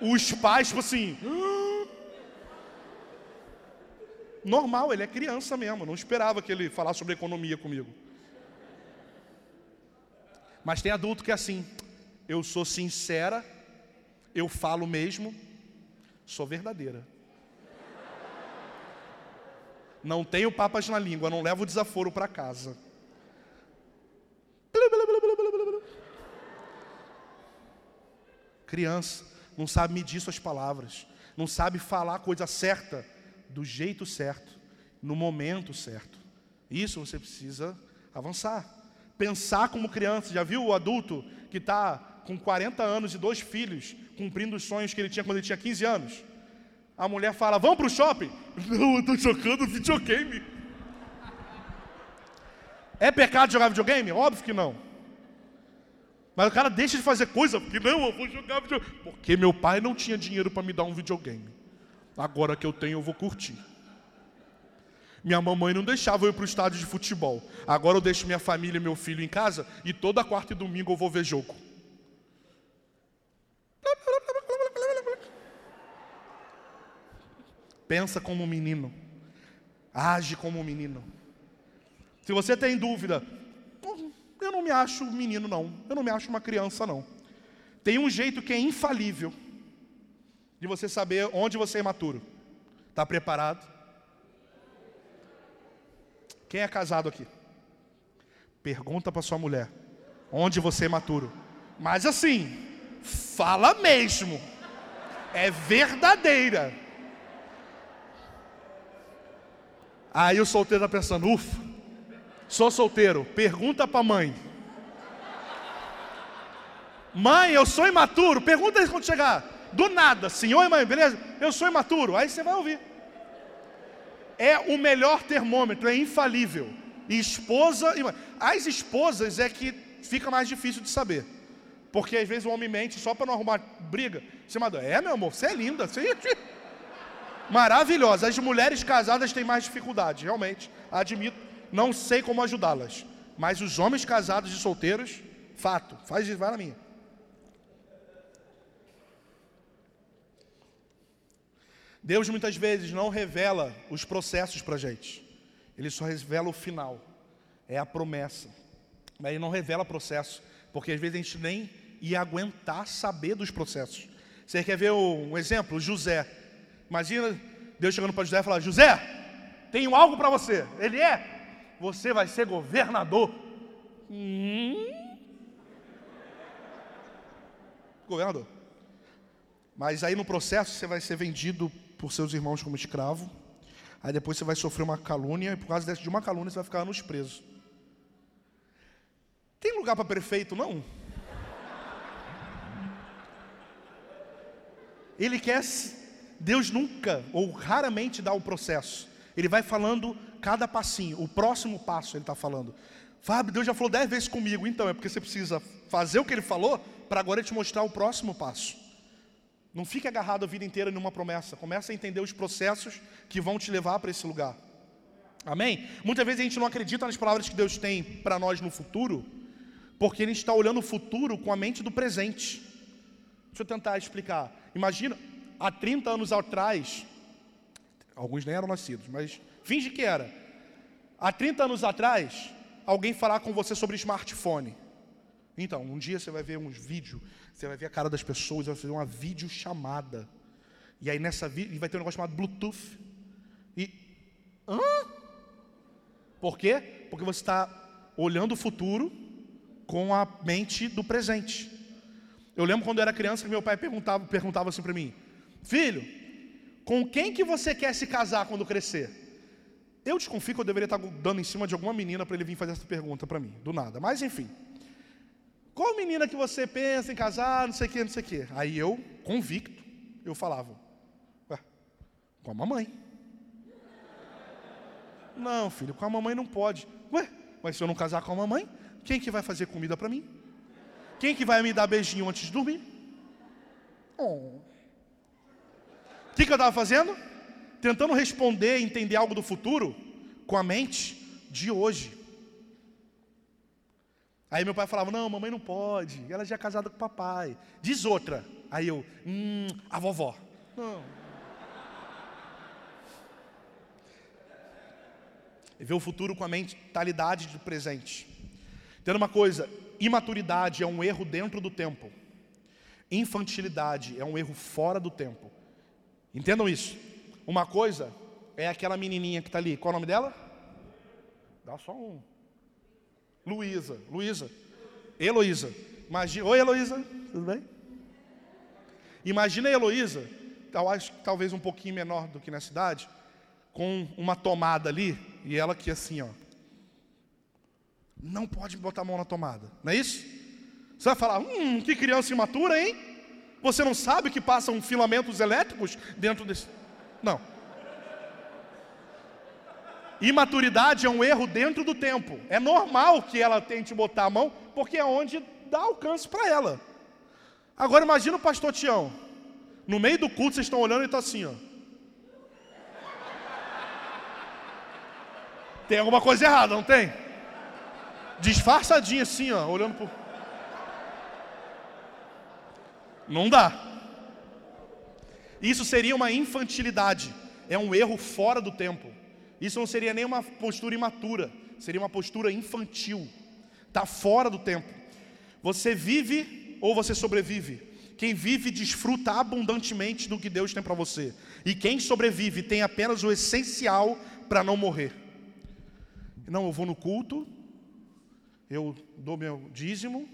Os pais, tipo assim. Normal, ele é criança mesmo. Não esperava que ele falasse sobre economia comigo. Mas tem adulto que é assim. Eu sou sincera, eu falo mesmo, sou verdadeira. Não tenho papas na língua, não levo desaforo para casa. Criança não sabe medir suas palavras, não sabe falar a coisa certa do jeito certo. no momento certo. Isso você precisa avançar. Pensar como criança. Já viu o adulto que está com 40 anos e dois filhos, cumprindo os sonhos que ele tinha quando ele tinha 15 anos? A mulher fala: Vamos para o shopping? Não, eu estou jogando videogame. É pecado jogar videogame? Óbvio que não. Mas o cara deixa de fazer coisa, porque não, eu vou jogar videogame. Porque meu pai não tinha dinheiro para me dar um videogame. Agora que eu tenho, eu vou curtir. Minha mamãe não deixava eu ir para o estádio de futebol. Agora eu deixo minha família e meu filho em casa e toda quarta e domingo eu vou ver jogo. Pensa como um menino. Age como um menino. Se você tem dúvida, eu não me acho menino, não. Eu não me acho uma criança, não. Tem um jeito que é infalível de você saber onde você é maturo. Está preparado? Quem é casado aqui? Pergunta para sua mulher: onde você é maturo? Mas assim, fala mesmo. É verdadeira. Aí o solteiro está pensando, ufa, sou solteiro, pergunta para mãe. Mãe, eu sou imaturo, pergunta eles quando chegar. Do nada, senhor e mãe, beleza? Eu sou imaturo. Aí você vai ouvir. É o melhor termômetro, é infalível. E esposa e mãe. As esposas é que fica mais difícil de saber. Porque às vezes o homem mente só para não arrumar briga. Você manda, é meu amor, você é linda. Você... É Maravilhosa. As mulheres casadas têm mais dificuldade, realmente. Admito. Não sei como ajudá-las. Mas os homens casados e solteiros, fato. Faz isso, vai na minha. Deus muitas vezes não revela os processos para a gente. Ele só revela o final. É a promessa. Mas ele não revela processo. Porque às vezes a gente nem ia aguentar saber dos processos. Você quer ver um exemplo? José. Imagina Deus chegando para José e falar: José, tenho algo para você. Ele é, você vai ser governador. Hum? Governador. Mas aí no processo você vai ser vendido por seus irmãos como escravo. Aí depois você vai sofrer uma calúnia, e por causa de uma calúnia você vai ficar anos preso. Tem lugar para prefeito, não? Ele quer Deus nunca ou raramente dá o processo. Ele vai falando cada passinho, o próximo passo ele está falando. Fábio, Deus já falou dez vezes comigo, então é porque você precisa fazer o que ele falou para agora te mostrar o próximo passo. Não fique agarrado a vida inteira numa promessa. Começa a entender os processos que vão te levar para esse lugar. Amém? Muitas vezes a gente não acredita nas palavras que Deus tem para nós no futuro, porque a gente está olhando o futuro com a mente do presente. Deixa eu tentar explicar. Imagina, há 30 anos atrás, alguns nem eram nascidos, mas finge que era. Há 30 anos atrás, alguém falar com você sobre smartphone. Então, um dia você vai ver uns vídeos, você vai ver a cara das pessoas, vai fazer uma videochamada. E aí nessa vídeo vai ter um negócio chamado Bluetooth. E. Hã? Por quê? Porque você está olhando o futuro com a mente do presente. Eu lembro quando eu era criança que meu pai perguntava, perguntava assim para mim: Filho, com quem que você quer se casar quando crescer? Eu desconfio que eu deveria estar dando em cima de alguma menina para ele vir fazer essa pergunta para mim, do nada. Mas enfim. Qual menina que você pensa em casar, não sei o que, não sei o que. Aí eu, convicto, eu falava, Ué, com a mamãe. Não, filho, com a mamãe não pode. Ué, mas se eu não casar com a mamãe, quem que vai fazer comida para mim? Quem que vai me dar beijinho antes de dormir? Oh. O que, que eu estava fazendo? Tentando responder, entender algo do futuro com a mente de hoje. Aí meu pai falava: Não, mamãe não pode, ela já é casada com o papai. Diz outra. Aí eu: Hum, a vovó. Não. Ver o futuro com a mentalidade do presente. Tendo uma coisa: imaturidade é um erro dentro do tempo, infantilidade é um erro fora do tempo. Entendam isso. Uma coisa é aquela menininha que está ali. Qual é o nome dela? Dá só um. Luísa. Luísa. Heloísa. Imagina. Oi, Heloísa. Tudo bem? Imagina a Heloísa, talvez um pouquinho menor do que na cidade, com uma tomada ali e ela aqui assim, ó. Não pode botar a mão na tomada, não é isso? Você vai falar, hum, que criança imatura, hein? Você não sabe que passam filamentos elétricos dentro desse. Não. Imaturidade é um erro dentro do tempo. É normal que ela tente botar a mão, porque é onde dá alcance para ela. Agora imagina o pastor Tião. No meio do culto, vocês estão olhando e está assim, ó. Tem alguma coisa errada, não tem? Disfarçadinho assim, ó, olhando pro. Não dá. Isso seria uma infantilidade. É um erro fora do tempo. Isso não seria nem uma postura imatura, seria uma postura infantil. Está fora do tempo. Você vive ou você sobrevive? Quem vive desfruta abundantemente do que Deus tem para você. E quem sobrevive tem apenas o essencial para não morrer. Não, eu vou no culto, eu dou meu dízimo,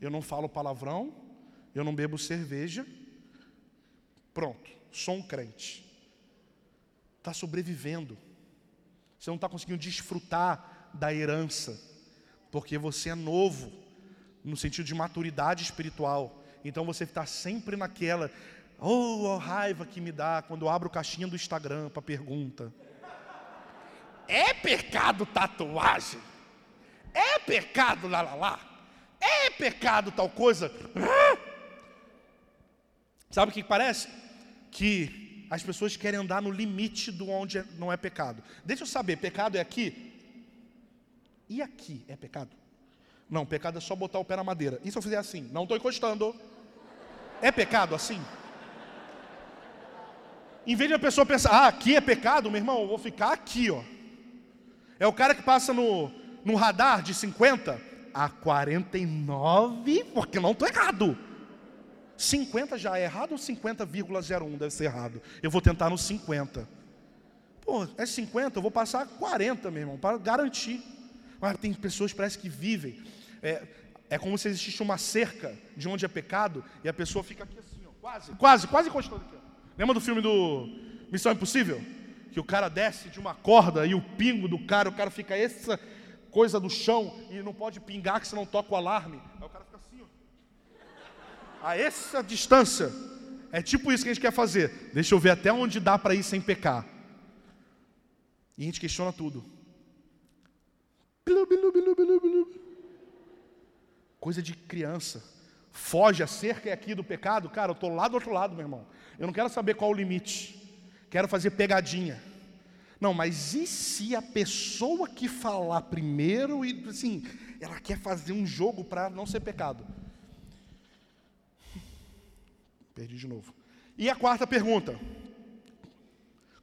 eu não falo palavrão, eu não bebo cerveja. Pronto, sou um crente. Está sobrevivendo. Você não está conseguindo desfrutar da herança, porque você é novo, no sentido de maturidade espiritual. Então você está sempre naquela, oh, a raiva que me dá quando eu abro caixinha do Instagram para pergunta. É pecado tatuagem? É pecado lá lá lá? É pecado tal coisa? Sabe o que parece? Que as pessoas querem andar no limite do onde não é pecado. Deixa eu saber, pecado é aqui? E aqui é pecado? Não, pecado é só botar o pé na madeira. E se eu fizer assim? Não estou encostando. É pecado assim? Em vez de a pessoa pensar, ah, aqui é pecado, meu irmão, eu vou ficar aqui, ó. É o cara que passa no, no radar de 50 a 49, porque não estou errado. 50 já é errado ou 50,01 deve ser errado? Eu vou tentar no 50. Pô, é 50, eu vou passar 40, meu irmão, para garantir. Mas tem pessoas que parece que vivem. É, é como se existisse uma cerca de onde é pecado e a pessoa fica aqui assim, ó, quase, quase, quase encostando aqui. Lembra do filme do Missão Impossível? que o cara desce de uma corda e o pingo do cara, o cara fica essa coisa do chão e não pode pingar que senão toca o alarme. Aí o cara. A essa distância. É tipo isso que a gente quer fazer. Deixa eu ver até onde dá para ir sem pecar. E a gente questiona tudo. Coisa de criança. Foge a cerca é aqui do pecado. Cara, eu estou lá do outro lado, meu irmão. Eu não quero saber qual o limite quero fazer pegadinha. Não, mas e se a pessoa que falar primeiro e assim, ela quer fazer um jogo para não ser pecado? Perdi de novo. E a quarta pergunta: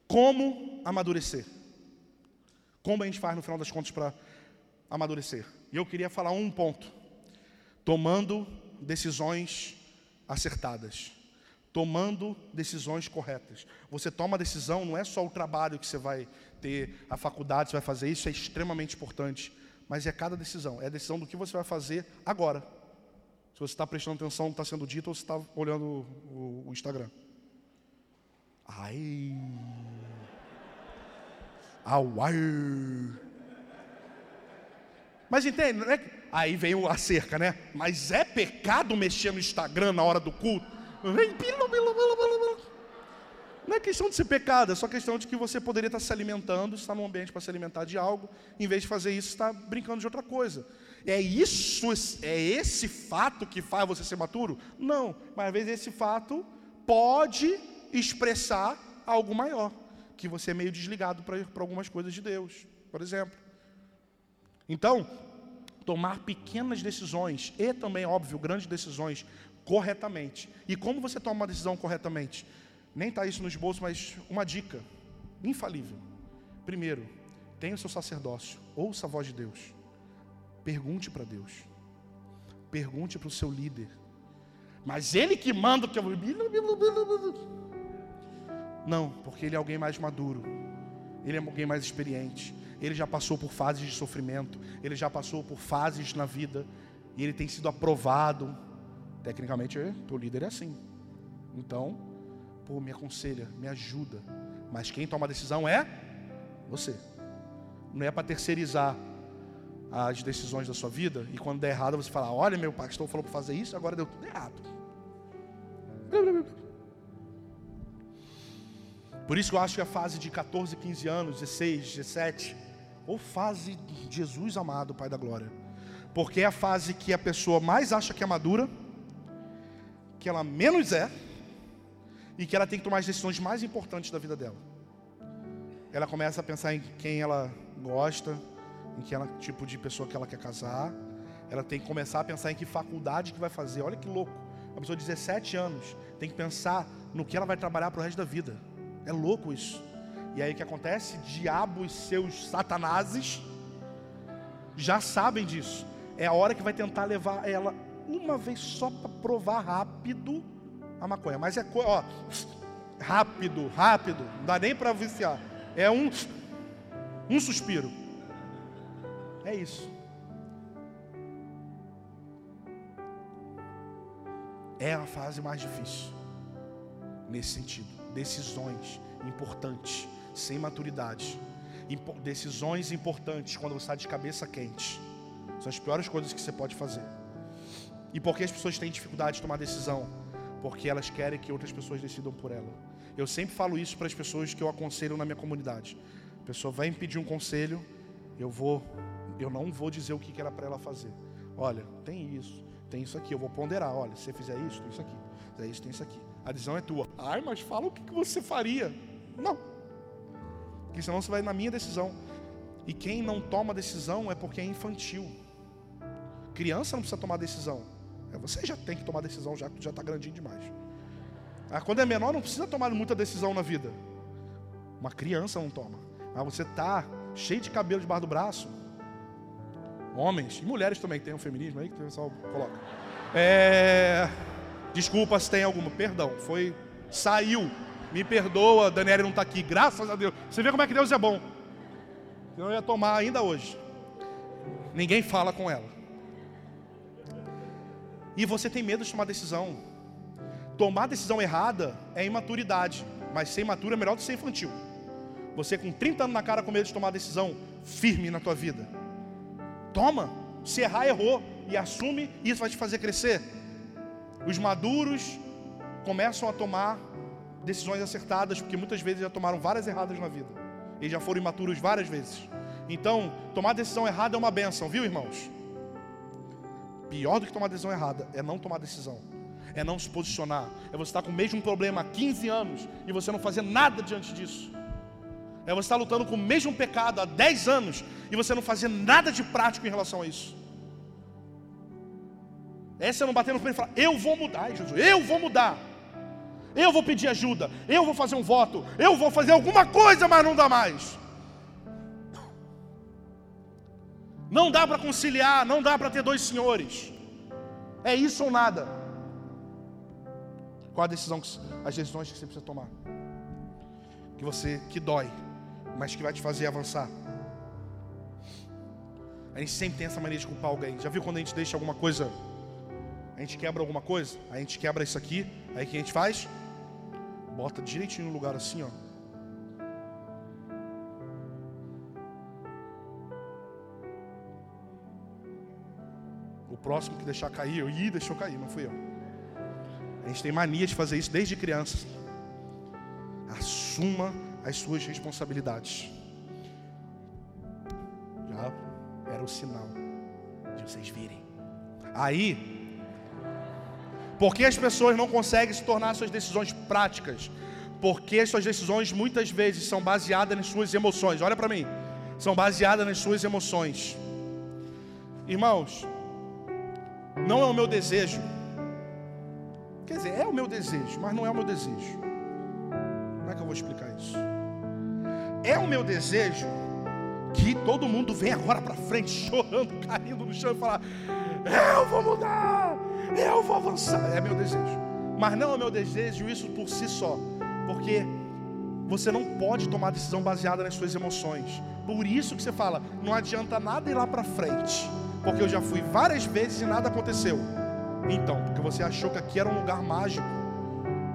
Como amadurecer? Como a gente faz no final das contas para amadurecer? E eu queria falar um ponto: tomando decisões acertadas tomando decisões corretas. Você toma decisão, não é só o trabalho que você vai ter, a faculdade você vai fazer, isso é extremamente importante, mas é cada decisão, é a decisão do que você vai fazer agora. Se você está prestando atenção no que está sendo dito ou se está olhando o, o Instagram. Ai. Auai. Mas entende, né? aí vem a cerca, né? Mas é pecado mexer no Instagram na hora do culto? Não é questão de ser pecado, é só questão de que você poderia estar se alimentando, estar num ambiente para se alimentar de algo, em vez de fazer isso, está brincando de outra coisa. É isso, é esse fato que faz você ser maturo? Não, mas às vezes esse fato pode expressar algo maior, que você é meio desligado para algumas coisas de Deus, por exemplo. Então, tomar pequenas decisões e também, óbvio, grandes decisões corretamente. E como você toma uma decisão corretamente? Nem está isso no esboço, mas uma dica infalível. Primeiro, tenha o seu sacerdócio, ouça a voz de Deus. Pergunte para Deus. Pergunte para o seu líder. Mas ele que manda que eu. Não, porque ele é alguém mais maduro. Ele é alguém mais experiente. Ele já passou por fases de sofrimento. Ele já passou por fases na vida. E ele tem sido aprovado Tecnicamente, o líder é assim. Então, pô, me aconselha, me ajuda. Mas quem toma a decisão é Você. Não é para terceirizar as decisões da sua vida e quando der errado você falar: Olha, meu pastor falou para fazer isso, agora deu tudo errado. Por isso que eu acho que a fase de 14, 15 anos, 16, 17, ou fase de Jesus amado, Pai da Glória, porque é a fase que a pessoa mais acha que é madura, que ela menos é, e que ela tem que tomar as decisões mais importantes da vida dela. Ela começa a pensar em quem ela gosta, em que ela, tipo de pessoa que ela quer casar. Ela tem que começar a pensar em que faculdade que vai fazer. Olha que louco. Uma pessoa de 17 anos tem que pensar no que ela vai trabalhar para o resto da vida. É louco isso. E aí o que acontece? Diabo e seus satanases já sabem disso. É a hora que vai tentar levar ela uma vez só para provar rápido a maconha. Mas é ó, rápido, rápido. Não dá nem para viciar. É um um suspiro. É isso. É a fase mais difícil. Nesse sentido. Decisões importantes, sem maturidade. Decisões importantes quando você está de cabeça quente. São as piores coisas que você pode fazer. E por que as pessoas têm dificuldade de tomar decisão? Porque elas querem que outras pessoas decidam por ela. Eu sempre falo isso para as pessoas que eu aconselho na minha comunidade. A pessoa vai me pedir um conselho, eu vou eu não vou dizer o que era para ela fazer. Olha, tem isso, tem isso aqui. Eu vou ponderar. Olha, se você fizer isso, tem isso aqui. Se fizer isso, tem isso aqui. A decisão é tua. Ai, mas fala o que você faria. Não. Porque senão você vai na minha decisão. E quem não toma decisão é porque é infantil. Criança não precisa tomar decisão. É, você já tem que tomar decisão, já que já está grandinho demais. Ah, quando é menor, não precisa tomar muita decisão na vida. Uma criança não toma. Mas você está cheio de cabelo debaixo do braço, Homens e mulheres também, tem um feminismo aí que o pessoal coloca. É... Desculpa se tem alguma, perdão, foi. Saiu. Me perdoa, Daniela não está aqui, graças a Deus. Você vê como é que Deus é bom. Eu ia tomar ainda hoje. Ninguém fala com ela. E você tem medo de tomar decisão. Tomar decisão errada é imaturidade, mas ser imaturo é melhor do que ser infantil. Você com 30 anos na cara com medo de tomar decisão firme na tua vida. Toma, se errar, errou e assume, e isso vai te fazer crescer. Os maduros começam a tomar decisões acertadas, porque muitas vezes já tomaram várias erradas na vida. E já foram imaturos várias vezes. Então, tomar decisão errada é uma benção, viu, irmãos? Pior do que tomar decisão errada é não tomar decisão. É não se posicionar. É você estar com o mesmo problema há 15 anos e você não fazer nada diante disso. É você estar lutando com o mesmo pecado há 10 anos e você não fazer nada de prático em relação a isso. É você não bater no peito e falar, eu vou mudar, Jesus, eu vou mudar. Eu vou pedir ajuda, eu vou fazer um voto, eu vou fazer alguma coisa, mas não dá mais. Não dá para conciliar, não dá para ter dois senhores. É isso ou nada. Qual a decisão, as decisões que você precisa tomar? Que você, que dói, mas que vai te fazer avançar. A gente sempre tem essa mania de culpar alguém. Já viu quando a gente deixa alguma coisa, a gente quebra alguma coisa, a gente quebra isso aqui, aí o que a gente faz? Bota direitinho no lugar assim, ó. O próximo que deixar cair, eu ih, deixou cair, não fui eu. A gente tem mania de fazer isso desde criança. Assuma as suas responsabilidades. Já era o sinal de vocês virem. Aí, porque as pessoas não conseguem se tornar suas decisões práticas? Porque as suas decisões muitas vezes são baseadas nas suas emoções. Olha para mim. São baseadas nas suas emoções. Irmãos, não é o meu desejo. Quer dizer, é o meu desejo, mas não é o meu desejo. Como é que eu vou explicar isso? É o meu desejo que todo mundo venha agora para frente, chorando, caindo no chão e falar: Eu vou mudar, eu vou avançar. É meu desejo. Mas não é meu desejo isso por si só, porque você não pode tomar decisão baseada nas suas emoções. Por isso que você fala: Não adianta nada ir lá para frente, porque eu já fui várias vezes e nada aconteceu. Então, porque você achou que aqui era um lugar mágico,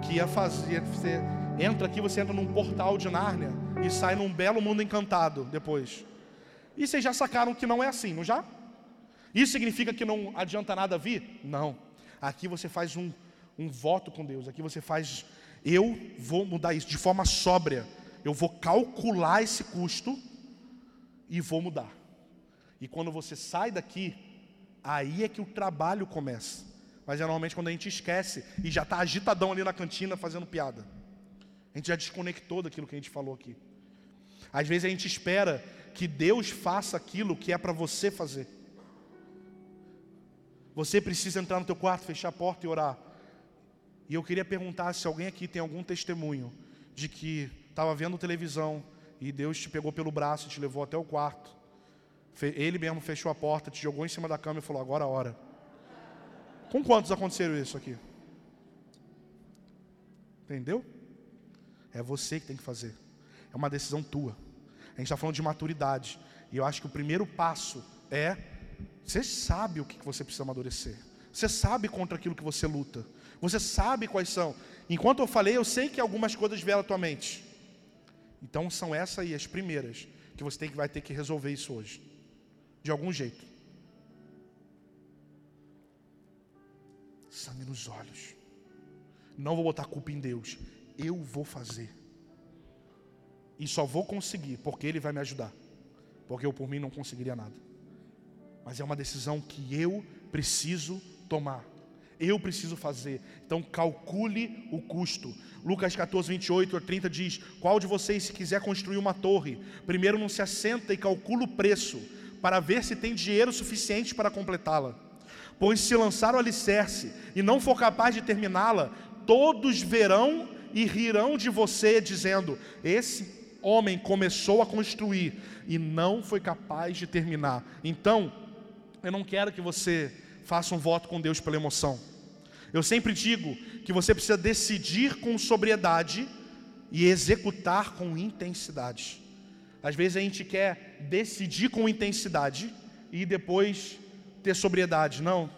que ia fazer, você entra aqui, você entra num portal de Nárnia e sai num belo mundo encantado depois. E vocês já sacaram que não é assim, não já? Isso significa que não adianta nada vir? Não. Aqui você faz um, um voto com Deus, aqui você faz, eu vou mudar isso de forma sóbria, eu vou calcular esse custo e vou mudar. E quando você sai daqui, aí é que o trabalho começa. Mas é normalmente quando a gente esquece e já está agitadão ali na cantina fazendo piada. A gente já desconectou daquilo que a gente falou aqui. Às vezes a gente espera que Deus faça aquilo que é para você fazer. Você precisa entrar no teu quarto, fechar a porta e orar. E eu queria perguntar se alguém aqui tem algum testemunho de que estava vendo televisão e Deus te pegou pelo braço e te levou até o quarto. Ele mesmo fechou a porta, te jogou em cima da cama e falou: Agora a hora. Com quantos aconteceram isso aqui? Entendeu? É você que tem que fazer. É uma decisão tua. A gente está falando de maturidade. E eu acho que o primeiro passo é você sabe o que você precisa amadurecer. Você sabe contra aquilo que você luta. Você sabe quais são. Enquanto eu falei, eu sei que algumas coisas vieram à tua mente. Então são essas aí as primeiras que você tem que vai ter que resolver isso hoje. De algum jeito. Sangue nos olhos. Não vou botar culpa em Deus. Eu vou fazer. E só vou conseguir porque Ele vai me ajudar. Porque eu por mim não conseguiria nada mas é uma decisão que eu preciso tomar. Eu preciso fazer. Então calcule o custo. Lucas 14, 28 ou 30 diz: Qual de vocês, se quiser construir uma torre, primeiro não se assenta e calcula o preço, para ver se tem dinheiro suficiente para completá-la? Pois se lançar o alicerce e não for capaz de terminá-la, todos verão e rirão de você, dizendo: Esse homem começou a construir e não foi capaz de terminar. Então, eu não quero que você faça um voto com Deus pela emoção. Eu sempre digo que você precisa decidir com sobriedade e executar com intensidade. Às vezes a gente quer decidir com intensidade e depois ter sobriedade. Não.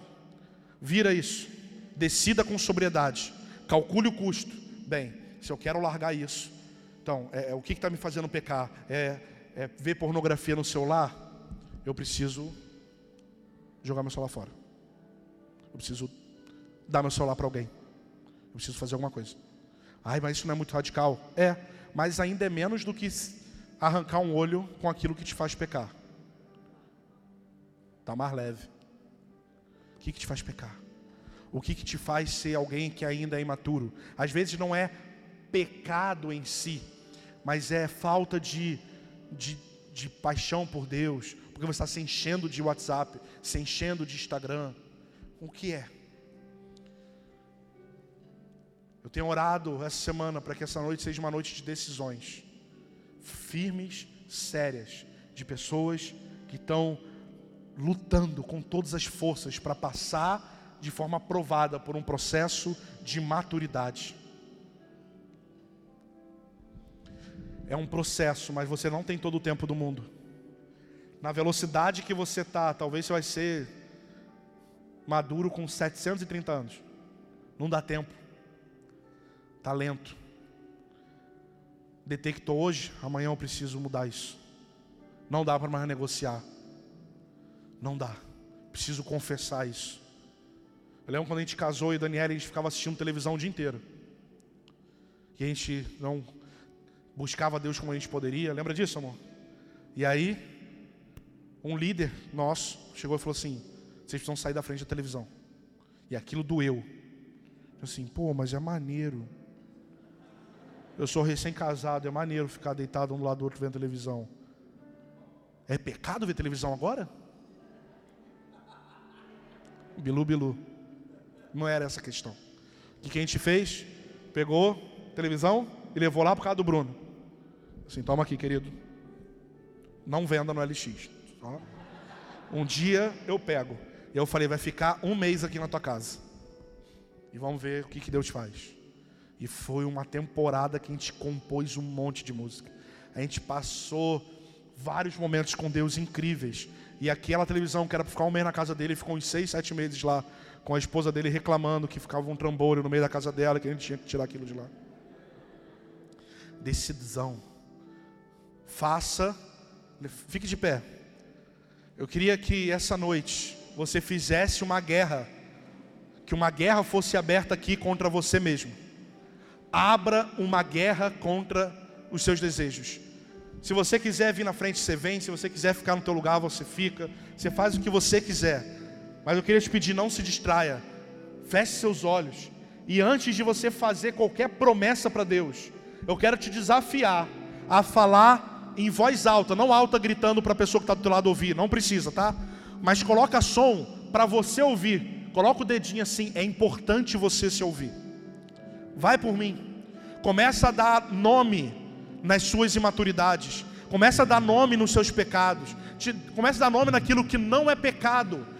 Vira isso. Decida com sobriedade. Calcule o custo. Bem, se eu quero largar isso, então, é, é o que está me fazendo pecar? É, é ver pornografia no celular? Eu preciso jogar meu celular fora. Eu preciso dar meu celular para alguém. Eu preciso fazer alguma coisa. Ai, mas isso não é muito radical. É, mas ainda é menos do que arrancar um olho com aquilo que te faz pecar. Está mais leve. O que, que te faz pecar? O que, que te faz ser alguém que ainda é imaturo? Às vezes não é pecado em si, mas é falta de, de, de paixão por Deus, porque você está se enchendo de WhatsApp, se enchendo de Instagram. O que é? Eu tenho orado essa semana para que essa noite seja uma noite de decisões firmes, sérias, de pessoas que estão lutando com todas as forças para passar de forma aprovada por um processo de maturidade. É um processo, mas você não tem todo o tempo do mundo na velocidade que você está, talvez você vai ser maduro com 730 anos. Não dá tempo. Está lento. Detectou hoje, amanhã eu preciso mudar isso. Não dá para mais negociar. Não dá. Preciso confessar isso. Eu lembro quando a gente casou e Daniela, a gente ficava assistindo televisão o dia inteiro. E a gente não buscava Deus como a gente poderia. Lembra disso, amor? E aí, um líder nosso chegou e falou assim: vocês precisam sair da frente da televisão. E aquilo doeu. Eu assim, pô, mas é maneiro. Eu sou recém-casado, é maneiro ficar deitado um do lado do outro vendo televisão. É pecado ver televisão agora? Bilu, bilu. Não era essa a questão. O que a gente fez? Pegou televisão e levou lá por causa do Bruno. Assim, toma aqui, querido. Não venda no LX. Um dia eu pego. E eu falei, vai ficar um mês aqui na tua casa. E vamos ver o que, que Deus faz. E foi uma temporada que a gente compôs um monte de música. A gente passou vários momentos com Deus incríveis. E aquela televisão que era para ficar um mês na casa dele, ficou uns seis, sete meses lá, com a esposa dele reclamando que ficava um trambolho no meio da casa dela, que a gente tinha que tirar aquilo de lá. Decisão. Faça, fique de pé. Eu queria que essa noite você fizesse uma guerra, que uma guerra fosse aberta aqui contra você mesmo. Abra uma guerra contra os seus desejos. Se você quiser vir na frente, você vem. Se você quiser ficar no teu lugar, você fica. Você faz o que você quiser. Mas eu queria te pedir, não se distraia. Feche seus olhos. E antes de você fazer qualquer promessa para Deus, eu quero te desafiar a falar em voz alta, não alta gritando para a pessoa que está do teu lado ouvir, não precisa, tá? Mas coloca som para você ouvir. Coloca o dedinho assim, é importante você se ouvir. Vai por mim. Começa a dar nome nas suas imaturidades. Começa a dar nome nos seus pecados. Começa a dar nome naquilo que não é pecado